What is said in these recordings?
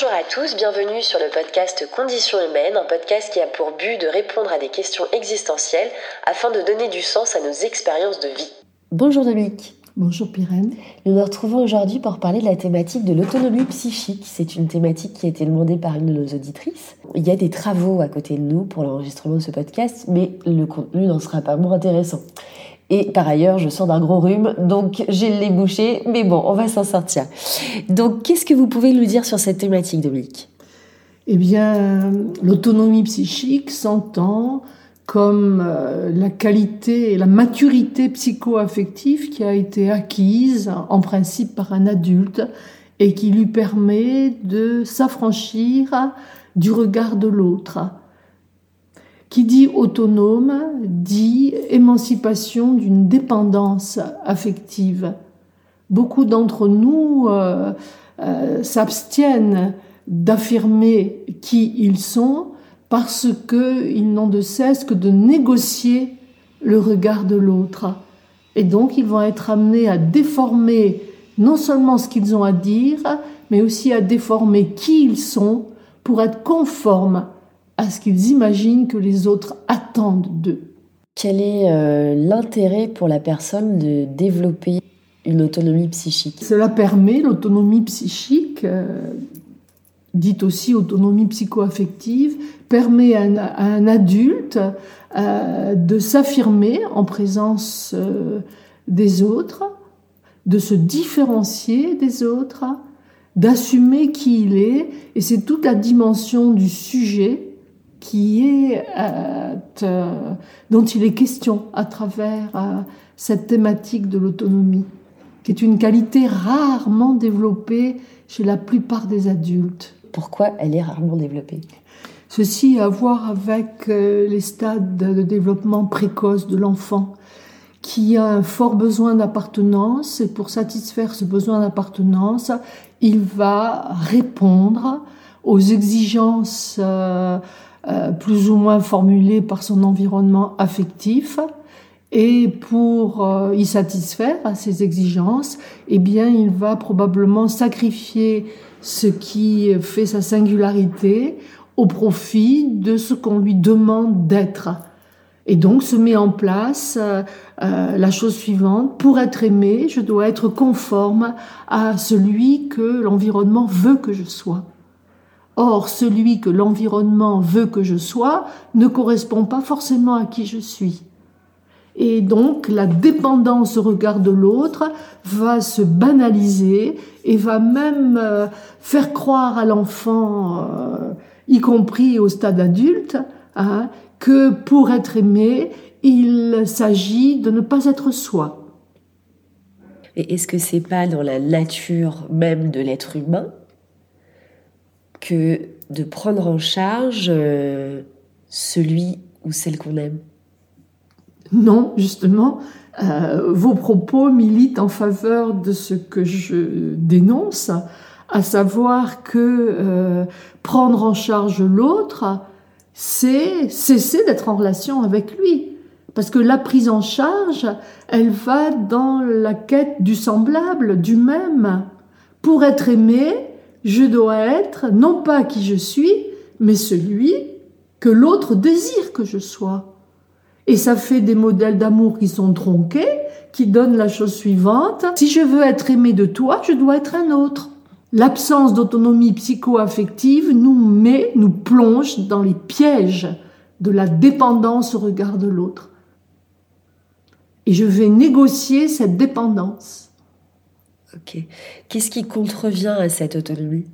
Bonjour à tous, bienvenue sur le podcast Conditions humaines, un podcast qui a pour but de répondre à des questions existentielles afin de donner du sens à nos expériences de vie. Bonjour Dominique. Bonjour Pyrène. Nous nous retrouvons aujourd'hui pour parler de la thématique de l'autonomie psychique. C'est une thématique qui a été demandée par une de nos auditrices. Il y a des travaux à côté de nous pour l'enregistrement de ce podcast, mais le contenu n'en sera pas moins intéressant. Et par ailleurs, je sors d'un gros rhume, donc j'ai les bouché, mais bon, on va s'en sortir. Donc, qu'est-ce que vous pouvez nous dire sur cette thématique, Dominique? Eh bien, l'autonomie psychique s'entend comme euh, la qualité et la maturité psycho-affective qui a été acquise en principe par un adulte et qui lui permet de s'affranchir du regard de l'autre qui dit autonome dit émancipation d'une dépendance affective. Beaucoup d'entre nous euh, euh, s'abstiennent d'affirmer qui ils sont parce qu'ils n'ont de cesse que de négocier le regard de l'autre. Et donc ils vont être amenés à déformer non seulement ce qu'ils ont à dire, mais aussi à déformer qui ils sont pour être conformes à ce qu'ils imaginent que les autres attendent d'eux. Quel est euh, l'intérêt pour la personne de développer une autonomie psychique? Cela permet l'autonomie psychique, euh, dite aussi autonomie psycho-affective, permet à un, adulte euh, de s'affirmer en présence des autres, de se différencier des autres, d'assumer qui il est, et c'est toute la dimension du sujet qui est euh, dont il est question à travers euh, cette thématique de l'autonomie, qui est une qualité rarement développée chez la plupart des adultes. Pourquoi elle est rarement développée? Ceci a à voir avec euh, les stades de développement précoce de l'enfant, qui a un fort besoin d'appartenance, et pour satisfaire ce besoin d'appartenance, il va répondre aux exigences euh, plus ou moins formulé par son environnement affectif. Et pour euh, y satisfaire à ses exigences, eh bien, il va probablement sacrifier ce qui fait sa singularité au profit de ce qu'on lui demande d'être. Et donc se met en place euh, la chose suivante, pour être aimé, je dois être conforme à celui que l'environnement veut que je sois. Or, celui que l'environnement veut que je sois ne correspond pas forcément à qui je suis. Et donc, la dépendance au regard de l'autre va se banaliser et va même euh, faire croire à l'enfant, euh, y compris au stade adulte, hein, que pour être aimé, il s'agit de ne pas être soi. Et est-ce que c'est pas dans la nature même de l'être humain que de prendre en charge euh, celui ou celle qu'on aime Non, justement, euh, vos propos militent en faveur de ce que je dénonce, à savoir que euh, prendre en charge l'autre, c'est cesser d'être en relation avec lui. Parce que la prise en charge, elle va dans la quête du semblable, du même. Pour être aimé, je dois être non pas qui je suis, mais celui que l'autre désire que je sois. Et ça fait des modèles d'amour qui sont tronqués, qui donnent la chose suivante. Si je veux être aimé de toi, je dois être un autre. L'absence d'autonomie psycho-affective nous met, nous plonge dans les pièges de la dépendance au regard de l'autre. Et je vais négocier cette dépendance. Ok. Qu'est-ce qui contrevient à cette autonomie?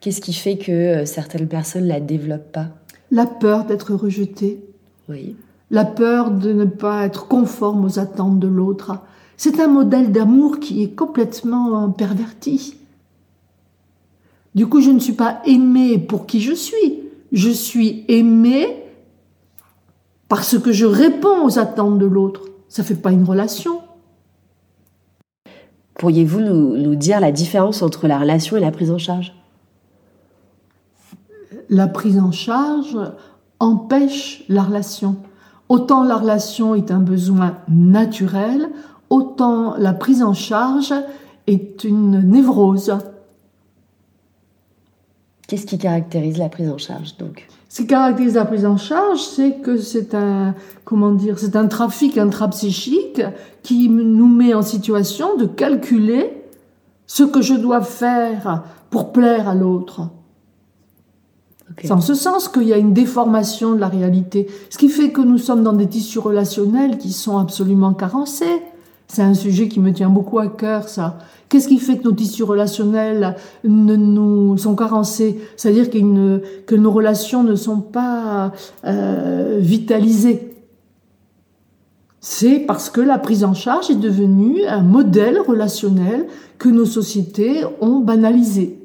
Qu'est-ce qui fait que euh, certaines personnes la développent pas? La peur d'être rejetée. Oui. La peur de ne pas être conforme aux attentes de l'autre. C'est un modèle d'amour qui est complètement perverti. Du coup, je ne suis pas aimée pour qui je suis. Je suis aimée parce que je réponds aux attentes de l'autre. Ça fait pas une relation. Pourriez-vous nous, dire la différence entre la relation et la prise en charge? La prise en charge empêche la relation. Autant la relation est un besoin naturel, autant la prise en charge est une névrose. Qu'est-ce qui caractérise la prise en charge donc Ce qui caractérise la prise en charge, c'est que c'est un comment dire, c'est un trafic intrapsychique qui nous met en situation de calculer ce que je dois faire pour plaire à l'autre. C'est en ce sens qu'il y a une déformation de la réalité. Ce qui fait que nous sommes dans des tissus relationnels qui sont absolument carencés. C'est un sujet qui me tient beaucoup à cœur, ça. Qu'est-ce qui fait que nos tissus relationnels ne nous sont carencés? C'est-à-dire que nos relations ne sont pas euh, vitalisées. C'est parce que la prise en charge est devenue un modèle relationnel que nos sociétés ont banalisé.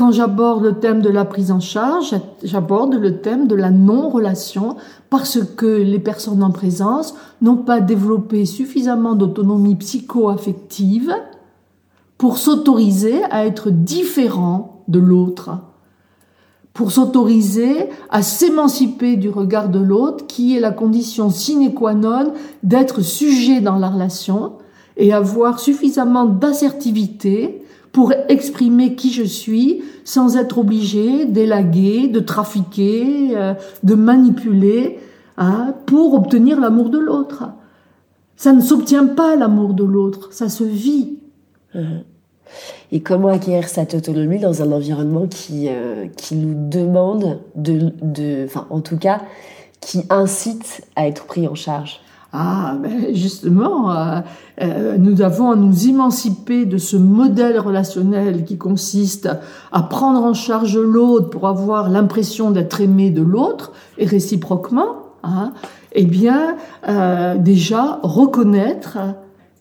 Quand j'aborde le thème de la prise en charge, j'aborde le thème de la non-relation parce que les personnes en présence n'ont pas développé suffisamment d'autonomie psycho-affective pour s'autoriser à être différent de l'autre, pour s'autoriser à s'émanciper du regard de l'autre qui est la condition sine qua non d'être sujet dans la relation et avoir suffisamment d'assertivité pour exprimer qui je suis sans être obligé d'élaguer, de trafiquer, euh, de manipuler hein, pour obtenir l'amour de l'autre. Ça ne s'obtient pas l'amour de l'autre, ça se vit. Et comment acquérir cette autonomie dans un environnement qui, euh, qui nous demande de, de, enfin en tout cas, qui incite à être pris en charge? Ah, ben justement, euh, euh, nous avons à nous émanciper de ce modèle relationnel qui consiste à prendre en charge l'autre pour avoir l'impression d'être aimé de l'autre et réciproquement. Hein, eh bien, euh, déjà reconnaître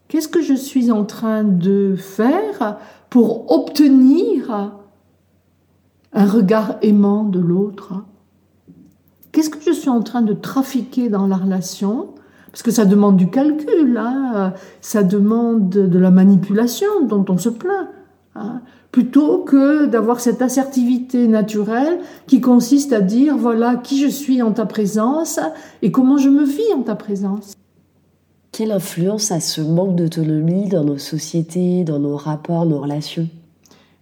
qu'est-ce que je suis en train de faire pour obtenir un regard aimant de l'autre. Qu'est-ce que je suis en train de trafiquer dans la relation parce que ça demande du calcul, hein, ça demande de la manipulation dont on se plaint. Hein, plutôt que d'avoir cette assertivité naturelle qui consiste à dire voilà qui je suis en ta présence et comment je me vis en ta présence. Quelle influence a ce manque d'autonomie dans nos sociétés, dans nos rapports, nos relations?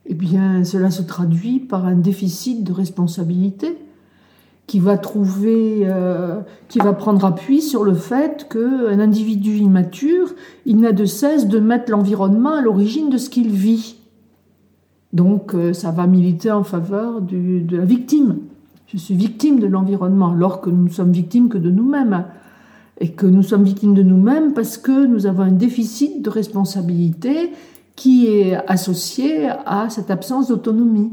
Eh bien, cela se traduit par un déficit de responsabilité qui va trouver, euh, qui va prendre appui sur le fait qu'un individu immature, il n'a de cesse de mettre l'environnement à l'origine de ce qu'il vit. Donc, euh, ça va militer en faveur de la victime. Je suis victime de l'environnement, alors que nous ne sommes victimes que de nous-mêmes. Et que nous sommes victimes de nous-mêmes parce que nous avons un déficit de responsabilité qui est associé à cette absence d'autonomie.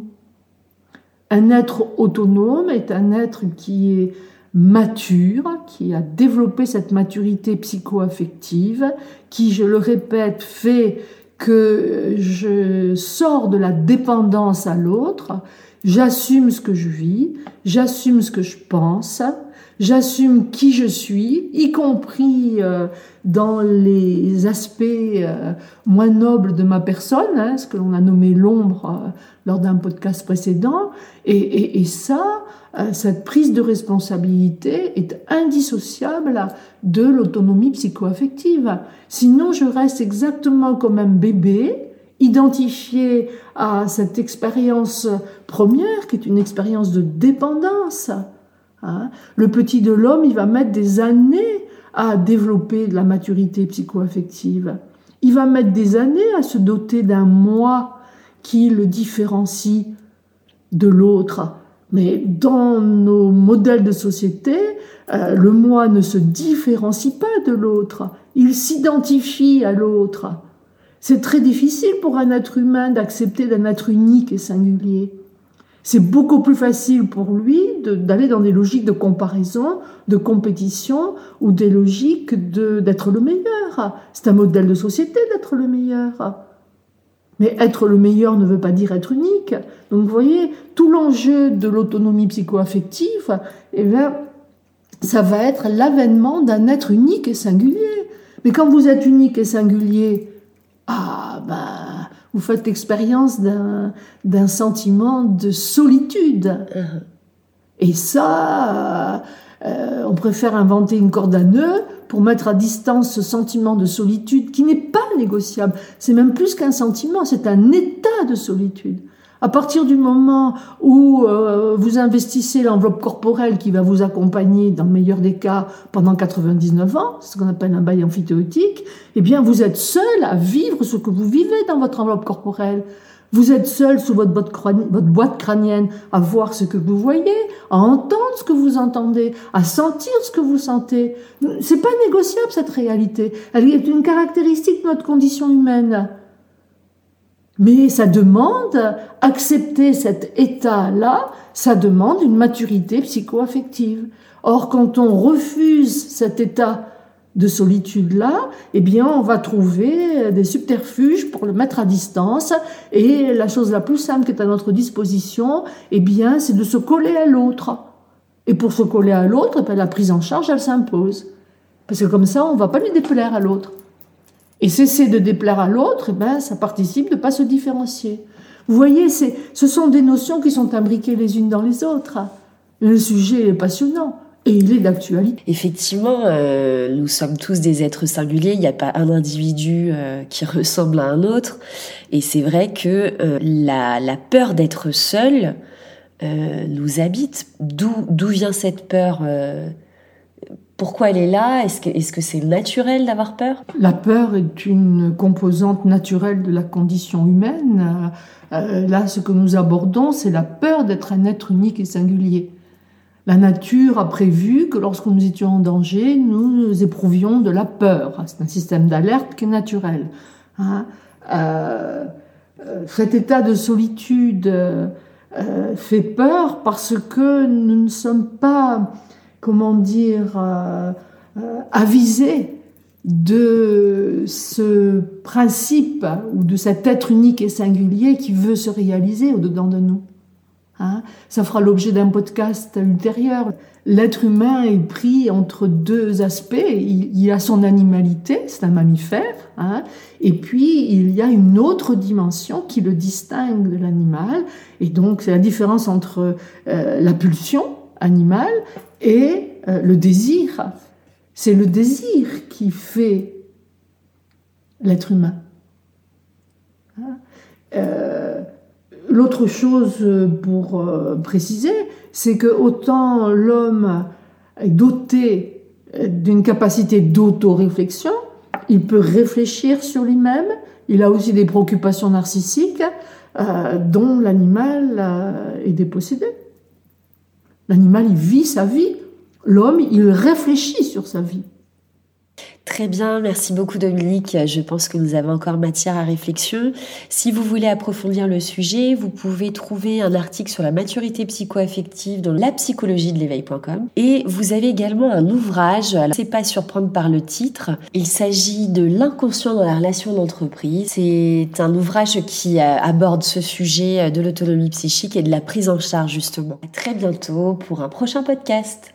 Un être autonome est un être qui est mature, qui a développé cette maturité psycho-affective, qui, je le répète, fait que je sors de la dépendance à l'autre, j'assume ce que je vis, j'assume ce que je pense, j'assume qui je suis, y compris euh, dans les aspects euh, moins nobles de ma personne, hein, ce que l'on a nommé l'ombre euh, lors d'un podcast précédent. Et, et, et ça, cette prise de responsabilité est indissociable de l'autonomie psychoaffective. Sinon, je reste exactement comme un bébé, identifié à cette expérience première, qui est une expérience de dépendance, Hein. Le petit de l'homme, il va mettre des années à développer de la maturité psychoaffective. Il va mettre des années à se doter d'un moi qui le différencie de l'autre. Mais dans nos modèles de société, euh, le moi ne se différencie pas de l'autre, il s'identifie à l'autre. C'est très difficile pour un être humain d'accepter d'un être unique et singulier c'est beaucoup plus facile pour lui d'aller dans des logiques de comparaison, de compétition ou des logiques d'être le meilleur. C'est un modèle de société d'être le meilleur. Mais être le meilleur ne veut pas dire être unique. Donc vous voyez, tout l'enjeu de l'autonomie psychoaffective, eh bien, ça va être l'avènement d'un être unique et singulier. Mais quand vous êtes unique et singulier, ah ben vous faites l'expérience d'un sentiment de solitude. Uh-huh. Et ça, euh, on préfère inventer une corde à nœuds pour mettre à distance ce sentiment de solitude qui n'est pas négociable. C'est même plus qu'un sentiment, c'est un état de solitude. À partir du moment où euh, vous investissez l'enveloppe corporelle qui va vous accompagner, dans le meilleur des cas, pendant 99 ans, ce qu'on appelle un bail amphithéotique, eh bien, vous êtes seul à vivre ce que vous vivez dans votre enveloppe corporelle. Vous êtes seul sous votre boîte crânienne à voir ce que vous voyez, à entendre ce que vous entendez, à sentir ce que vous sentez. C'est pas négociable cette réalité. Elle est une caractéristique de notre condition humaine. Mais ça demande, accepter cet état-là, ça demande une maturité psycho-affective. Or, quand on refuse cet état de solitude-là, eh bien, on va trouver des subterfuges pour le mettre à distance. Et la chose la plus simple qui est à notre disposition, eh bien, c'est de se coller à l'autre. Et pour se coller à l'autre, eh la prise en charge, elle s'impose. Parce que comme ça, on ne va pas lui déplaire à l'autre. Et cesser de déplaire à l'autre, eh ben, ça participe de ne pas se différencier. Vous voyez, ce sont des notions qui sont imbriquées les unes dans les autres. Le sujet est passionnant. Et il est d'actualité. Effectivement, euh, nous sommes tous des êtres singuliers. Il n'y a pas un individu euh, qui ressemble à un autre. Et c'est vrai que euh, la, la, peur d'être seul nous habite. D'où vient cette peur pourquoi elle est là? Est-ce que c'est naturel d'avoir peur? La peur est une composante naturelle de la condition humaine. Euh, là, ce que nous abordons, c'est la peur d'être un être unique et singulier. La nature a prévu que lorsque nous étions en danger, nous éprouvions de la peur. C'est un système d'alerte qui est naturel. Hein. Euh, euh, cet état de solitude fait peur parce que nous ne sommes pas comment dire, euh, euh, avisé de ce principe ou de cet être unique et singulier qui veut se réaliser au-dedans de nous. Hein. Ça fera l'objet d'un podcast ultérieur. L'être humain est pris entre deux aspects. Il, a son animalité, c'est un mammifère, hein, et puis il y a une autre dimension qui le distingue de l'animal. Et donc c'est la différence entre euh, la pulsion animale et euh, le désir. C'est le désir qui fait l'être humain. Hein? Euh, l'autre chose pour euh, préciser, c'est que autant l'homme est doté d'une capacité d'autoréflexion, il peut réfléchir sur lui-même, il a aussi des préoccupations narcissiques dont l'animal est dépossédé. L'animal, il vit sa vie. L'homme, il réfléchit sur sa vie. Très bien, merci beaucoup Dominique. Je pense que nous avons encore matière à réflexion. Si vous voulez approfondir le sujet, vous pouvez trouver un article sur la maturité psycho-affective dans la psychologie de l'éveil.com. Et vous avez également un ouvrage, alors c'est pas surprendre par le titre, il s'agit de l'inconscient dans la relation d'entreprise. C'est un ouvrage qui euh, aborde ce sujet de l'autonomie psychique et de la prise en charge justement. À très bientôt pour un prochain podcast.